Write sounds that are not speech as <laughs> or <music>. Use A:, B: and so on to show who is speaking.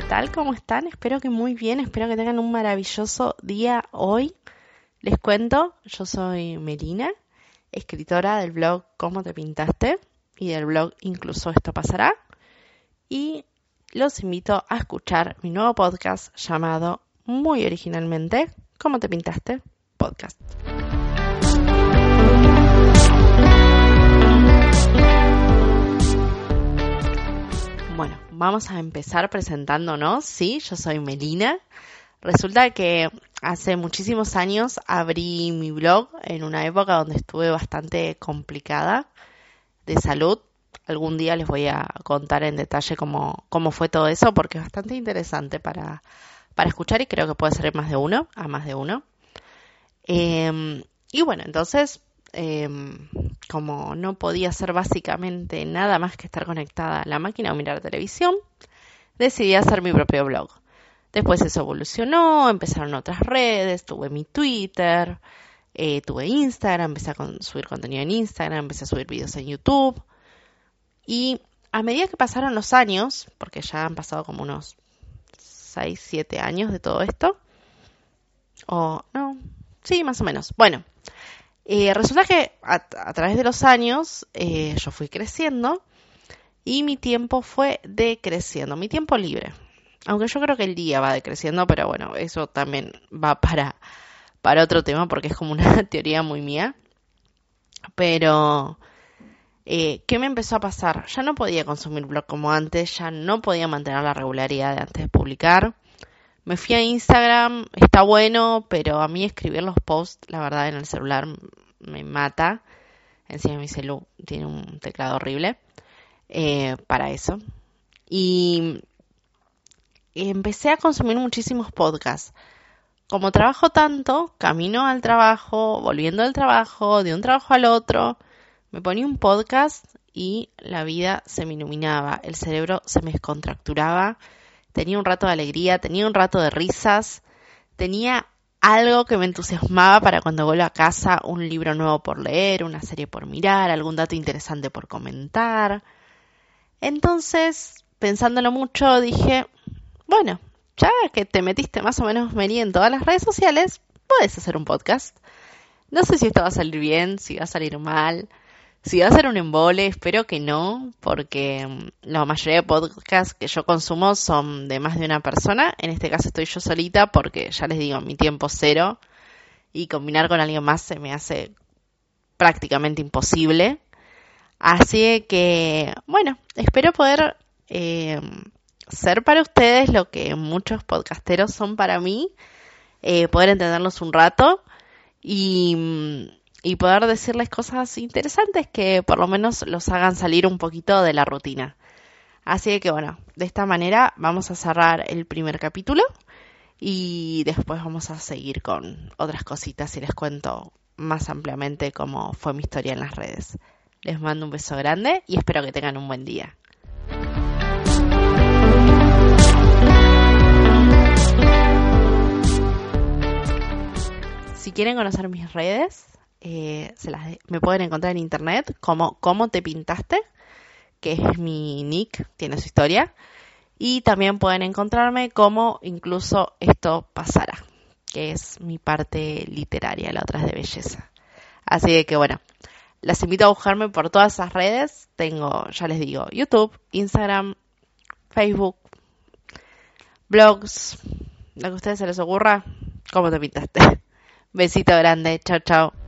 A: ¿qué tal? ¿Cómo están? Espero que muy bien, espero que tengan un maravilloso día hoy. Les cuento, yo soy Melina, escritora del blog Cómo te pintaste y del blog Incluso esto pasará. Y los invito a escuchar mi nuevo podcast llamado muy originalmente ¿Cómo te pintaste? Podcast. Vamos a empezar presentándonos. Sí, yo soy Melina. Resulta que hace muchísimos años abrí mi blog en una época donde estuve bastante complicada de salud. Algún día les voy a contar en detalle cómo, cómo fue todo eso porque es bastante interesante para, para escuchar y creo que puede ser más de uno, a más de uno. Em, y bueno, entonces Em, como no podía hacer básicamente nada más que estar conectada a la máquina o mirar televisión, decidí hacer mi propio blog. Después eso evolucionó, empezaron otras redes, tuve mi Twitter, eh, tuve Instagram, empecé a subir contenido en Instagram, empecé a subir videos en YouTube. Y a medida que pasaron los años, porque ya han pasado como unos 6, 7 años de todo esto, o no, sí, más o menos. Bueno, resulta que a, través de los años eh, yo fui creciendo y mi tiempo fue decreciendo, mi tiempo libre. Aunque yo creo que el día va decreciendo, pero bueno, eso también va para, para otro tema porque es como una <laughs> teoría muy mía. Pero, eh, ¿qué me empezó a pasar? Ya no podía consumir blog como antes, ya no podía mantener la regularidad de antes de publicar. Me fui a Instagram, está bueno, pero a mí escribir los posts, la verdad, en el celular me mata. Encima mi celu tiene un teclado horrible eh, para eso. Y empecé a consumir muchísimos podcasts. Como trabajo tanto, camino al trabajo, volviendo al trabajo, de un trabajo al otro, me ponía un podcast y la vida se me iluminaba, el cerebro se me descontracturaba, tenía un rato de alegría, tenía un rato de risas, tenía algo que me entusiasmaba para cuando vuelvo a casa, un libro nuevo por leer, una serie por mirar, algún dato interesante por comentar. Entonces, pensándolo mucho, dije, bueno, ya que te metiste más o menos mení en todas las redes sociales, puedes hacer un podcast. No sé si esto va a salir bien, si va a salir mal, si va a ser un embole, espero que no, porque mm, la mayoría de podcasts que yo consumo son de más de una persona. En este caso estoy yo solita porque ya les digo, mi tiempo cero y combinar con alguien más se me hace prácticamente imposible. Así que, bueno, espero poder eh, ser para ustedes lo que muchos podcasteros son para mí, eh, poder entenderlos un rato y mm, y poder decirles cosas interesantes que por lo menos los hagan salir un poquito de la rutina. Así que bueno, de esta manera vamos a cerrar el primer capítulo y después vamos a seguir con otras cositas y les cuento más ampliamente cómo fue mi historia en las redes. Les mando un beso grande y espero que tengan un buen día. Si quieren conocer mis redes, eh, se las, me pueden encontrar en internet como Cómo te pintaste, que es mi nick, tiene su historia. Y también pueden encontrarme como incluso esto pasará, que es mi parte literaria, la otra es de belleza. Así que bueno, las invito a buscarme por todas esas redes. Tengo, ya les digo, YouTube, Instagram, Facebook, blogs, lo que a ustedes se les ocurra, cómo te pintaste. <laughs> Besito grande, chao chao.